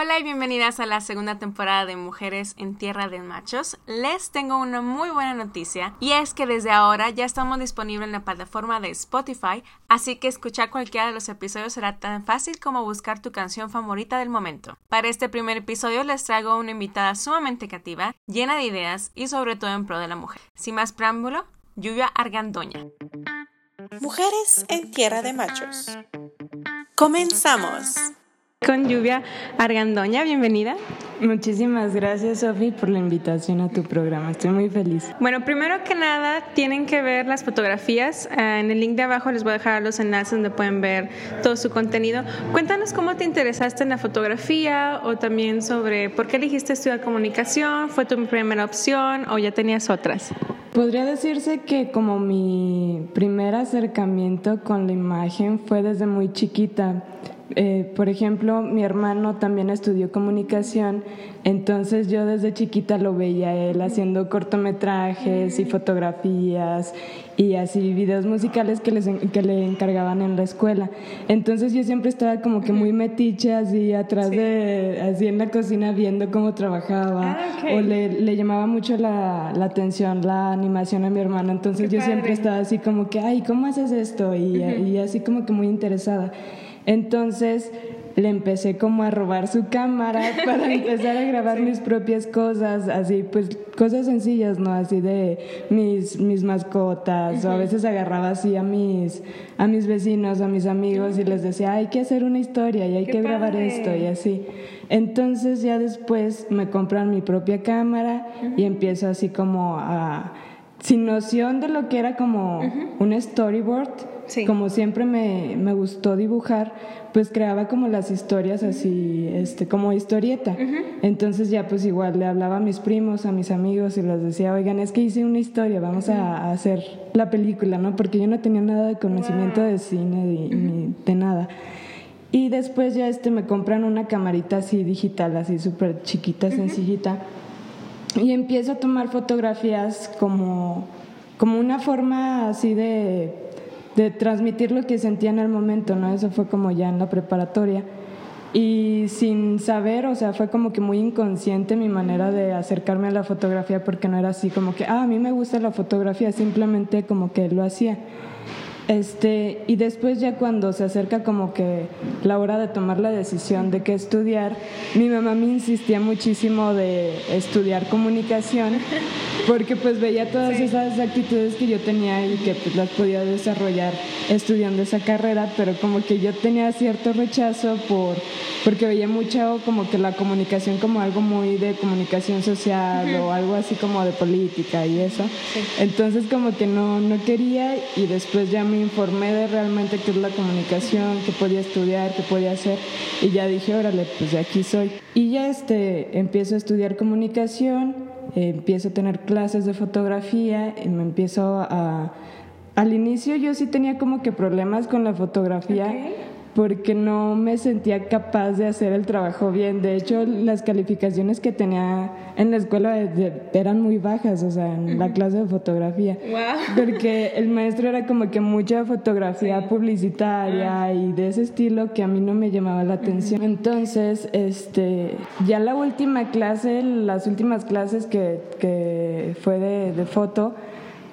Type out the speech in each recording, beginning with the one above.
Hola y bienvenidas a la segunda temporada de Mujeres en Tierra de Machos. Les tengo una muy buena noticia y es que desde ahora ya estamos disponibles en la plataforma de Spotify, así que escuchar cualquiera de los episodios será tan fácil como buscar tu canción favorita del momento. Para este primer episodio les traigo una invitada sumamente creativa, llena de ideas y sobre todo en pro de la mujer. Sin más preámbulo, Lluvia Argandoña. Mujeres en Tierra de Machos. Comenzamos con Lluvia Argandoña. Bienvenida. Muchísimas gracias, Sofi, por la invitación a tu programa. Estoy muy feliz. Bueno, primero que nada, tienen que ver las fotografías. Ah, en el link de abajo les voy a dejar los enlaces donde pueden ver todo su contenido. Cuéntanos cómo te interesaste en la fotografía o también sobre por qué elegiste estudiar comunicación. ¿Fue tu primera opción o ya tenías otras? Podría decirse que como mi primer acercamiento con la imagen fue desde muy chiquita. Eh, por ejemplo, mi hermano también estudió comunicación, entonces yo desde chiquita lo veía él haciendo cortometrajes y fotografías y así videos musicales que, les, que le encargaban en la escuela. Entonces yo siempre estaba como que muy metiche así atrás de, así en la cocina viendo cómo trabajaba ah, o le, le, llamaba mucho la, la, atención la animación a mi hermano. Entonces yo siempre estaba así como que, ay, ¿cómo haces esto? Y, y así como que muy interesada. Entonces le empecé como a robar su cámara para empezar a grabar mis propias cosas, así pues cosas sencillas, ¿no? Así de mis, mis mascotas, o a veces agarraba así a mis, a mis vecinos, a mis amigos y les decía, hay que hacer una historia y hay que grabar esto y así. Entonces ya después me compran mi propia cámara y empiezo así como a, sin noción de lo que era como un storyboard, como siempre me, me, gustó dibujar, pues creaba como las historias así, este, como historieta. Entonces ya pues igual le hablaba a mis primos, a mis amigos y les decía, oigan, es que hice una historia, vamos a, hacer la película, ¿no? Porque yo no tenía nada de conocimiento de cine ni, de nada. Y después ya este me compran una camarita así digital, así súper chiquita, sencillita. Y empiezo a tomar fotografías como, como una forma así de de transmitir lo que sentía en el momento, ¿no? Eso fue como ya en la preparatoria. Y sin saber, o sea, fue como que muy inconsciente mi manera de acercarme a la fotografía porque no era así como que, ah, a mí me gusta la fotografía, simplemente como que lo hacía. Este, y después ya cuando se acerca como que la hora de tomar la decisión de qué estudiar, mi mamá me insistía muchísimo de estudiar comunicación porque pues veía todas esas actitudes que yo tenía y que pues las podía desarrollar estudiando esa carrera, pero como que yo tenía cierto rechazo por porque veía mucho como que la comunicación como algo muy de comunicación social o algo así como de política y eso. Entonces como que no, no quería y después ya me informé de realmente qué es la comunicación, qué podía estudiar, qué podía hacer y ya dije, órale, pues de aquí soy. Y ya este, empiezo a estudiar comunicación, empiezo a tener clases de fotografía y me empiezo a... Al inicio yo sí tenía como que problemas con la fotografía porque no me sentía capaz de hacer el trabajo bien. De hecho, las calificaciones que tenía en la escuela eran muy bajas, o sea, en la clase de fotografía. Porque el maestro era como que mucha fotografía publicitaria ah. y de ese estilo que a mí no me llamaba la atención. Entonces, este, ya la última clase, las últimas clases que, que fue de, de foto,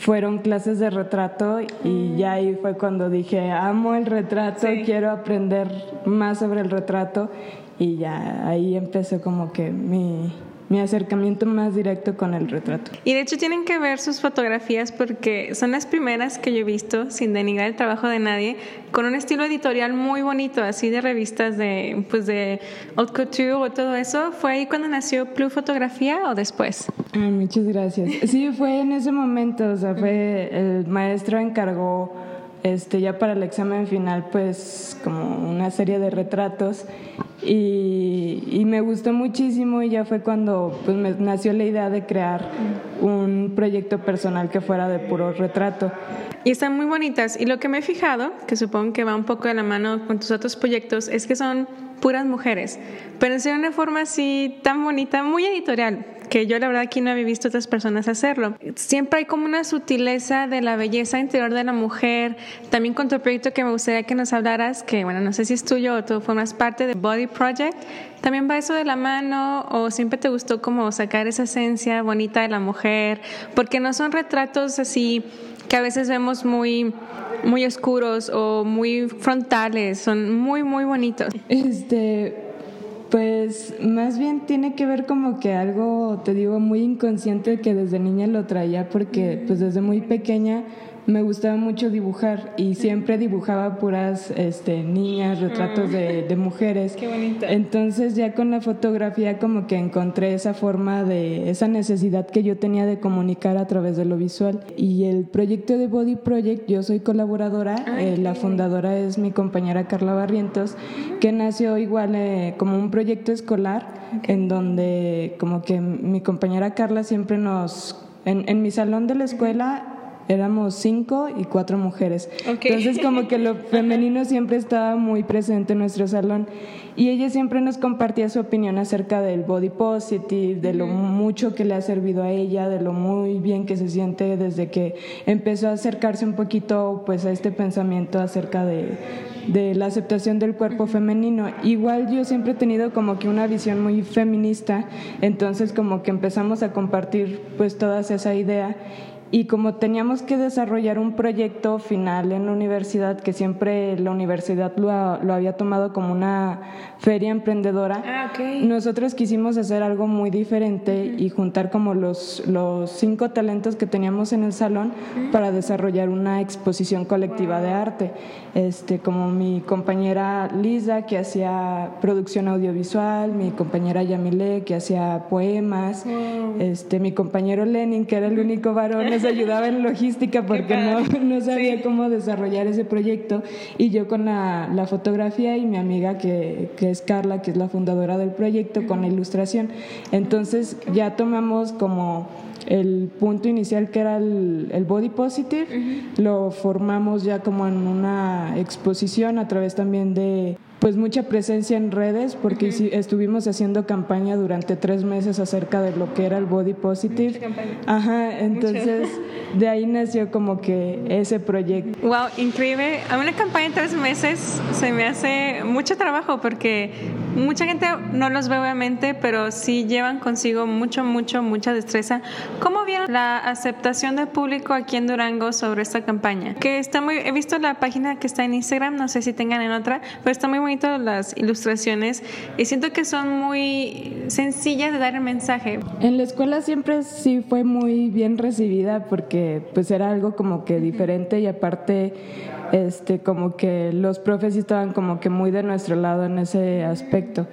fueron clases de retrato y ya ahí fue cuando dije, amo el retrato, quiero aprender más sobre el retrato y ya ahí empezó como que mi, mi acercamiento más directo con el retrato. Y de hecho tienen que ver sus fotografías porque son las primeras que yo he visto, sin denigrar el trabajo de nadie, con un estilo editorial muy bonito, así de revistas de, pues de haute couture o todo eso. ¿Fue ahí cuando nació Plus Fotografía o después? muchas gracias. Sí, fue en ese momento, o sea, fue el maestro encargó este, ya para el examen final, pues como una serie de retratos y, me gustó muchísimo y ya fue cuando pues, me nació la idea de crear un proyecto personal que fuera de puro retrato. Y están muy bonitas y lo que me he fijado, que supongo que va un poco de la mano con tus otros proyectos, es que son puras mujeres, pero de una forma así tan bonita, muy editorial, que yo la verdad aquí no había visto otras personas hacerlo. Siempre hay como una sutileza de la belleza interior de la mujer. También con tu proyecto que me gustaría que nos hablaras, que bueno, no sé si es tuyo o tú formas parte de Body Project. ¿También va eso de la mano o siempre te gustó como sacar esa esencia bonita de la mujer? Porque no son retratos así que a veces vemos muy muy oscuros o muy frontales, son muy muy bonitos. Este pues más bien tiene que ver como que algo, te digo, muy inconsciente que desde niña lo traía porque pues desde muy pequeña me gustaba mucho dibujar y siempre dibujaba puras este, niñas, retratos de, de, mujeres. Qué bonito. Entonces ya con la fotografía como que encontré esa forma de, esa necesidad que yo tenía de comunicar a través de lo visual. Y el proyecto de Body Project, yo soy colaboradora, eh, la fundadora es mi compañera Carla Barrientos, que nació igual eh, como un proyecto escolar en donde como que mi compañera Carla siempre nos... En, en mi salón de la escuela éramos cinco y cuatro mujeres. Entonces como que lo femenino siempre estaba muy presente en nuestro salón. Y ella siempre nos compartía su opinión acerca del body positive, de lo mucho que le ha servido a ella, de lo muy bien que se siente desde que empezó a acercarse un poquito pues a este pensamiento acerca de, de la aceptación del cuerpo femenino. Igual yo siempre he tenido como que una visión muy feminista, entonces como que empezamos a compartir pues toda esa idea y como teníamos que desarrollar un proyecto final en la universidad, que siempre la universidad lo, lo había tomado como una feria emprendedora, ah, nosotros quisimos hacer algo muy diferente y juntar como los, los cinco talentos que teníamos en el salón para desarrollar una exposición colectiva de arte. Este, como mi compañera Lisa, que hacía producción audiovisual, mi compañera Yamile, que hacía poemas, este, mi compañero Lenin, que era el único varón ayudaba en logística porque no, no sabía cómo desarrollar ese proyecto. Y yo con la, la fotografía y mi amiga que, que, es Carla, que es la fundadora del proyecto, con la ilustración. Entonces ya tomamos como el punto inicial que era el, el body positive, lo formamos ya como en una exposición a través también de pues mucha presencia en redes porque estuvimos haciendo campaña durante tres meses acerca de lo que era el body positive. Ajá, entonces de ahí nació como que ese proyecto. Wow, increíble. A una campaña en tres meses se me hace mucho trabajo porque mucha gente no los ve obviamente, pero sí llevan consigo mucho, mucho, mucha destreza. ¿Cómo vieron la aceptación del público aquí en Durango sobre esta campaña? Que está muy, he visto la página que está en Instagram, no sé si tengan en otra, pero está muy las ilustraciones y siento que son muy sencillas de dar el mensaje. En la escuela siempre sí fue muy bien recibida porque pues era algo como que diferente y aparte este como que los profes estaban como que muy de nuestro lado en ese aspecto.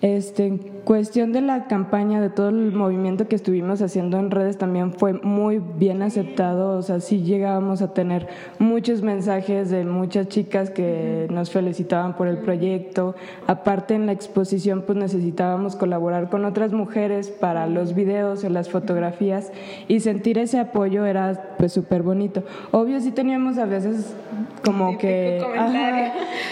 Este, cuestión de la campaña, de todo el movimiento que estuvimos haciendo en redes, también fue muy bien aceptado. O sea, sí llegábamos a tener muchos mensajes de muchas chicas que nos felicitaban por el proyecto. Aparte, en la exposición, pues necesitábamos colaborar con otras mujeres para los videos o las fotografías y sentir ese apoyo era pues súper bonito. Obvio, sí teníamos a veces como que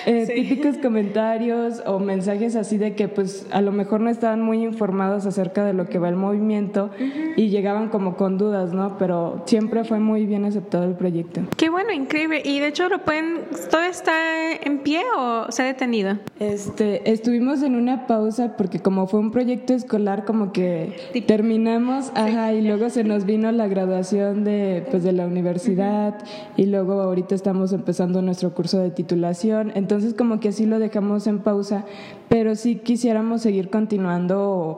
eh, típicos comentarios o mensajes así de que pues a lo mejor no estaban muy informados acerca de lo que va el movimiento y llegaban como con dudas, ¿no? Pero siempre fue muy bien aceptado el proyecto. Qué bueno, increíble. Y de hecho lo pueden, ¿todo está en pie o se ha detenido? Este, estuvimos en una pausa porque como fue un proyecto escolar como que terminamos, ajá, y luego se nos vino la graduación de pues de la universidad y luego ahorita estamos empezando nuestro curso de titulación, entonces como que así lo dejamos en pausa, pero sí quisiéramos seguir continuando,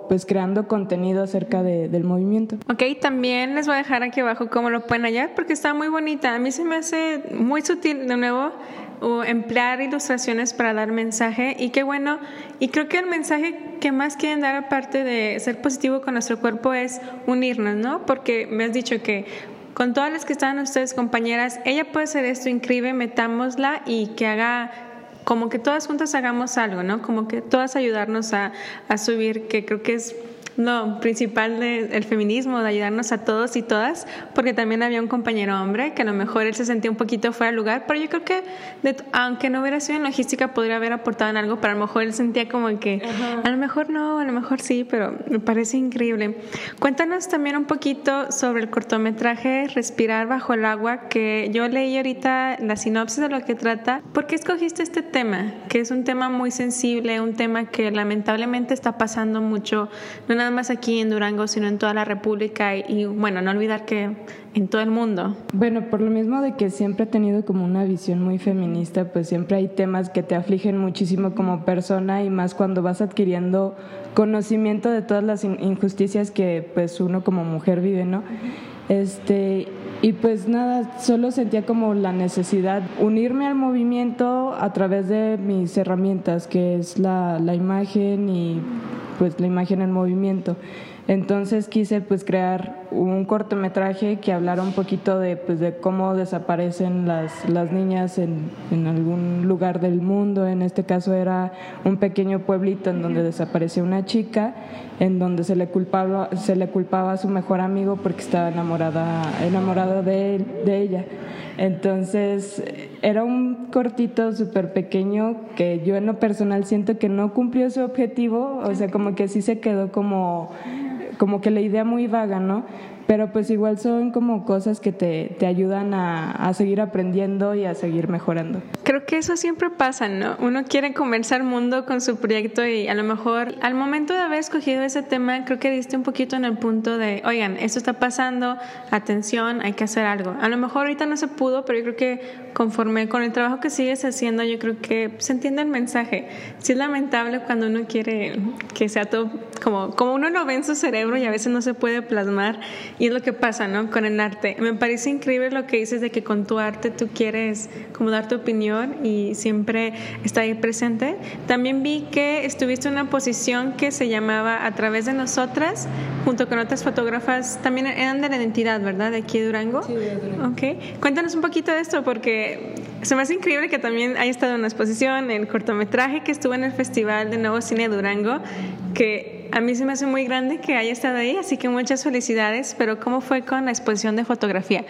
pues creando contenido acerca del movimiento. Ok, también les voy a dejar aquí abajo cómo lo pueden hallar porque está muy bonita. A mí se me hace muy sutil, de nuevo, o emplear ilustraciones para dar mensaje y qué bueno. Y creo que el mensaje que más quieren dar aparte de ser positivo con nuestro cuerpo es unirnos, ¿no? Porque me has dicho que con todas las que están ustedes compañeras, ella puede hacer esto increíble, metámosla y que haga como que todas juntas hagamos algo, ¿no? Como que todas ayudarnos a, a subir, que creo que es no, principal del feminismo, de ayudarnos a todos y todas, porque también había un compañero hombre que a lo mejor él se sentía un poquito fuera de lugar, pero yo creo que aunque no hubiera sido en logística, podría haber aportado en algo, pero a lo mejor él sentía como que a lo mejor no, a lo mejor sí, pero me parece increíble. Cuéntanos también un poquito sobre el cortometraje Respirar bajo el agua, que yo leí ahorita la sinopsis de lo que trata. ¿Por qué escogiste este tema? Que es un tema muy sensible, un tema que lamentablemente está pasando mucho, no nada más aquí en Durango, sino en toda la República y, bueno, no olvidar que en todo el mundo. Bueno, por lo mismo de que siempre he tenido como una visión muy feminista, pues siempre hay temas que te afligen muchísimo como persona y más cuando vas adquiriendo conocimiento de todas las injusticias que pues uno como mujer vive, ¿no? Este, y pues nada, solo sentía como la necesidad unirme al movimiento a través de mis herramientas, que es la, la imagen y pues la imagen en movimiento. Entonces quise pues crear un cortometraje que hablara un poquito de, pues, de cómo desaparecen las, las niñas en, en, algún lugar del mundo. En este caso era un pequeño pueblito en donde desapareció una chica, en donde se le culpaba, se le culpaba a su mejor amigo porque estaba enamorada, enamorado de, de ella. Entonces, era un cortito súper pequeño que yo en lo personal siento que no cumplió su objetivo, o sea, como que sí se quedó como, como que la idea muy vaga, ¿no? Pero pues igual son como cosas que te, te ayudan a, a, seguir aprendiendo y a seguir mejorando. Creo que eso siempre pasa, ¿no? Uno quiere conversar mundo con su proyecto y a lo mejor al momento de haber escogido ese tema, creo que diste un poquito en el punto de, oigan, esto está pasando, atención, hay que hacer algo. A lo mejor ahorita no se pudo, pero yo creo que conforme con el trabajo que sigues haciendo, yo creo que se entiende el mensaje. Sí es lamentable cuando uno quiere que sea todo como, como uno lo ve en su cerebro y a veces no se puede plasmar y es lo que pasa, ¿no? Con el arte. Me parece increíble lo que dices de que con tu arte tú quieres como dar tu opinión y siempre está ahí presente. También vi que estuviste en una posición que se llamaba A través de nosotras, junto con otras fotógrafas, también eran de la identidad, ¿verdad? De aquí de Durango. Sí, de Durango. Ok. Cuéntanos un poquito de esto, porque se me hace increíble que también haya estado en una exposición, en cortometraje que estuvo en el Festival de Nuevo Cine Durango, que a mí se me hace muy grande que haya estado ahí, así que muchas felicidades. Pero ¿cómo fue con la exposición de fotografía?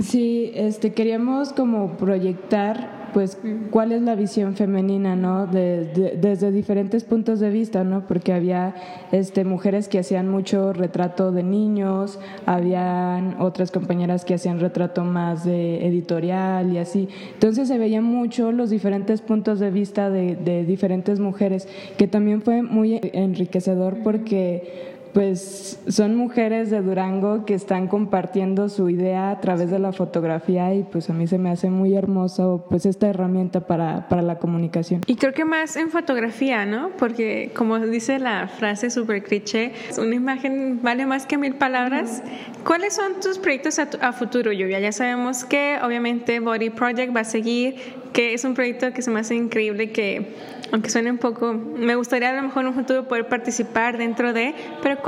Sí, este, queríamos como proyectar pues cuál es la visión femenina, ¿no? desde diferentes puntos de vista, ¿no? Porque había este, mujeres que hacían mucho retrato de niños, habían otras compañeras que hacían retrato más de editorial y así. Entonces se veían mucho los diferentes puntos de vista de, de diferentes mujeres, que también fue muy enriquecedor porque pues son mujeres de Durango que están compartiendo su idea a través de la fotografía y pues a mí se me hace muy hermoso pues esta herramienta para, para la comunicación. Y creo que más en fotografía, ¿no? Porque como dice la frase super cliché, una imagen vale más que mil palabras. ¿Cuáles son tus proyectos a, a futuro, Lluvia? Ya sabemos que obviamente Body Project va a seguir, que es un proyecto que se me hace increíble que aunque suene un poco, me gustaría a lo mejor en un futuro poder participar dentro de, pero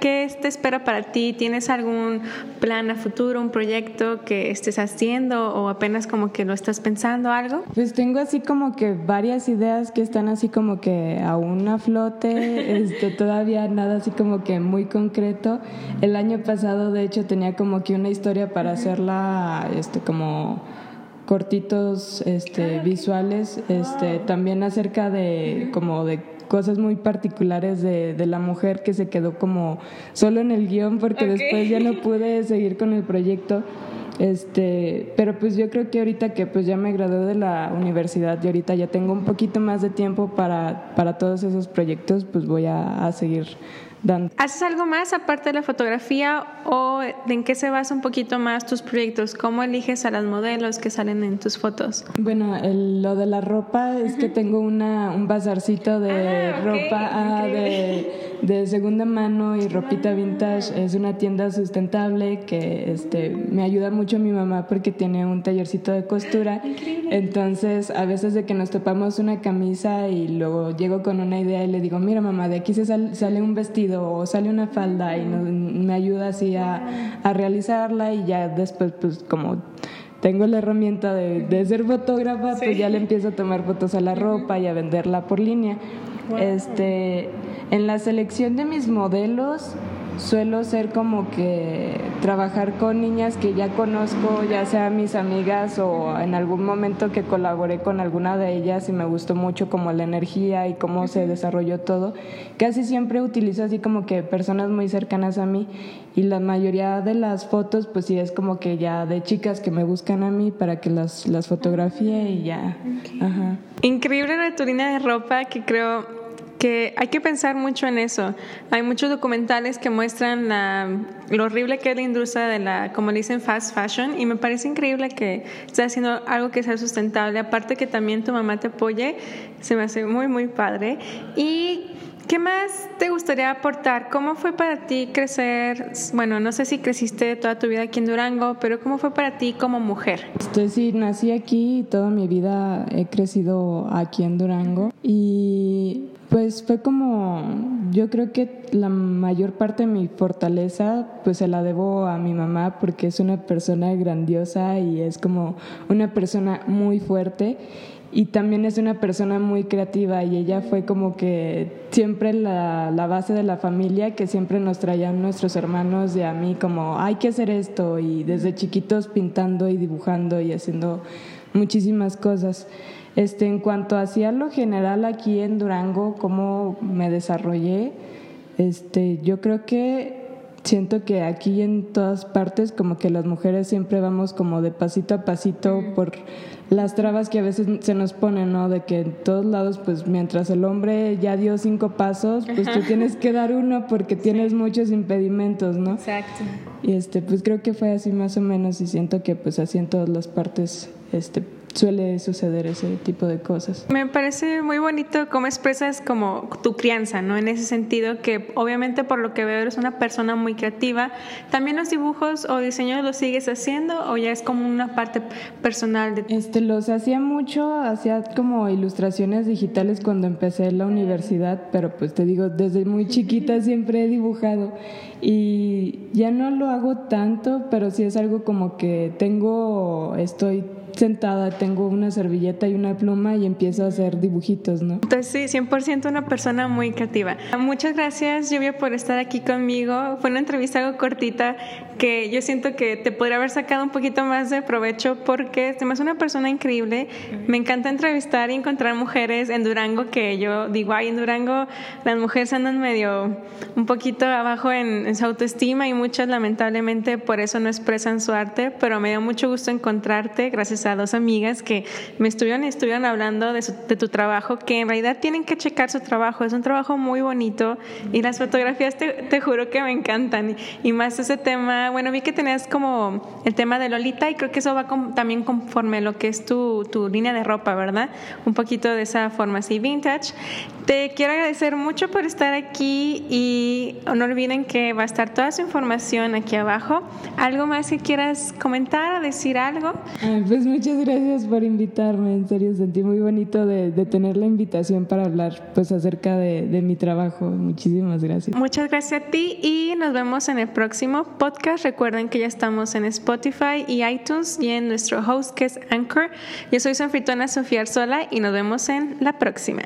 ¿qué te espera para ti? ¿Tienes algún plan a futuro, un proyecto que estés haciendo o apenas como que lo estás pensando algo? Pues tengo así como que varias ideas que están así como que aún a flote, este, todavía nada así como que muy concreto. El año pasado de hecho tenía como que una historia para hacerla este, como cortitos este, visuales, este, también acerca de como de cosas muy particulares de, de, la mujer que se quedó como solo en el guion porque después ya no pude seguir con el proyecto. Este, pero pues yo creo que ahorita que pues ya me gradué de la universidad y ahorita ya tengo un poquito más de tiempo para, para todos esos proyectos, pues voy a, a seguir ¿Haces algo más aparte de la fotografía o en qué se basa un poquito más tus proyectos? ¿Cómo eliges a las modelos que salen en tus fotos? Bueno, lo de la ropa es que tengo una, un bazarcito de ah, ropa ah, de, de, segunda mano y ropita vintage. Es una tienda sustentable que este, me ayuda mucho mi mamá porque tiene un tallercito de costura. Entonces, a veces de que nos topamos una camisa y luego llego con una idea y le digo, mira mamá, de aquí se sale un vestido o sale una falda y me ayuda así a, a, realizarla y ya después pues como tengo la herramienta de, ser fotógrafa, pues ya le empiezo a tomar fotos a la ropa y a venderla por línea. Este, en la selección de mis modelos, suelo ser como que trabajar con niñas que ya conozco, ya sea mis amigas o en algún momento que colaboré con alguna de ellas y me gustó mucho como la energía y cómo se desarrolló todo. Casi siempre utilizo así como que personas muy cercanas a mí y la mayoría de las fotos pues sí es como que ya de chicas que me buscan a mí para que las, las fotografíe y ya. Increíble la turina de ropa que creo que hay que pensar mucho en eso. Hay muchos documentales que muestran la, lo horrible que es la industria de la, como dicen, fast fashion, y me parece increíble que estés haciendo algo que sea sustentable. Aparte que también tu mamá te apoye, se me hace muy, muy padre. Y ¿Qué más te gustaría aportar? ¿Cómo fue para ti crecer? Bueno, no sé si creciste toda tu vida aquí en Durango, pero ¿cómo fue para ti como mujer? Estoy, sí, nací aquí y toda mi vida he crecido aquí en Durango y pues fue como, yo creo que la mayor parte de mi fortaleza pues se la debo a mi mamá porque es una persona grandiosa y es como una persona muy fuerte y también es una persona muy creativa y ella fue como que siempre la, la, base de la familia que siempre nos traían nuestros hermanos y a mí como hay que hacer esto y desde chiquitos pintando y dibujando y haciendo muchísimas cosas. Este, en cuanto hacia lo general aquí en Durango, cómo me desarrollé, este, yo creo que siento que aquí en todas partes como que las mujeres siempre vamos como de pasito a pasito por las trabas que a veces se nos ponen, ¿no? De que en todos lados, pues mientras el hombre ya dio cinco pasos, pues tú tienes que dar uno porque tienes muchos impedimentos, ¿no? Exacto. Y este, pues creo que fue así más o menos y siento que pues así en todas las partes, este, suele suceder ese tipo de cosas. Me parece muy bonito cómo expresas como tu crianza, ¿no? En ese sentido que obviamente por lo que veo eres una persona muy creativa. ¿También los dibujos o diseños los sigues haciendo o ya es como una parte personal de Este los hacía mucho, hacía como ilustraciones digitales cuando empecé en la universidad, pero pues te digo, desde muy chiquita siempre he dibujado y ya no lo hago tanto, pero sí es algo como que tengo estoy sentada, tengo una servilleta y una pluma y empiezo a hacer dibujitos, ¿no? Entonces sí, 100% una persona muy creativa. Muchas gracias, Lluvia, por estar aquí conmigo. Fue una entrevista algo cortita que yo siento que te podría haber sacado un poquito más de provecho porque te es una persona increíble. Me encanta entrevistar y encontrar mujeres en Durango que yo digo, ay, en Durango las mujeres andan medio un poquito abajo en, en su autoestima y muchas lamentablemente por eso no expresan su arte, pero me dio mucho gusto encontrarte. Gracias a dos amigas que me estuvieron, estuvieron hablando de, tu trabajo, que en realidad tienen que checar su trabajo. Es un trabajo muy bonito y las fotografías te, juro que me encantan. Y, más ese tema, bueno, vi que tenías como el tema de Lolita y creo que eso va también conforme lo que es tu, tu línea de ropa, ¿verdad? Un poquito de esa forma así vintage. Te quiero agradecer mucho por estar aquí y no olviden que va a estar toda su información aquí abajo. ¿Algo más que quieras comentar o decir algo? pues muchas gracias por invitarme, en serio sentí muy bonito de, tener la invitación para hablar pues acerca de, mi trabajo. Muchísimas gracias. Muchas gracias a ti y nos vemos en el próximo podcast. Recuerden que ya estamos en Spotify y iTunes y en nuestro host que es Anchor. Yo soy su anfitriona Sofía Arzola y nos vemos en la próxima.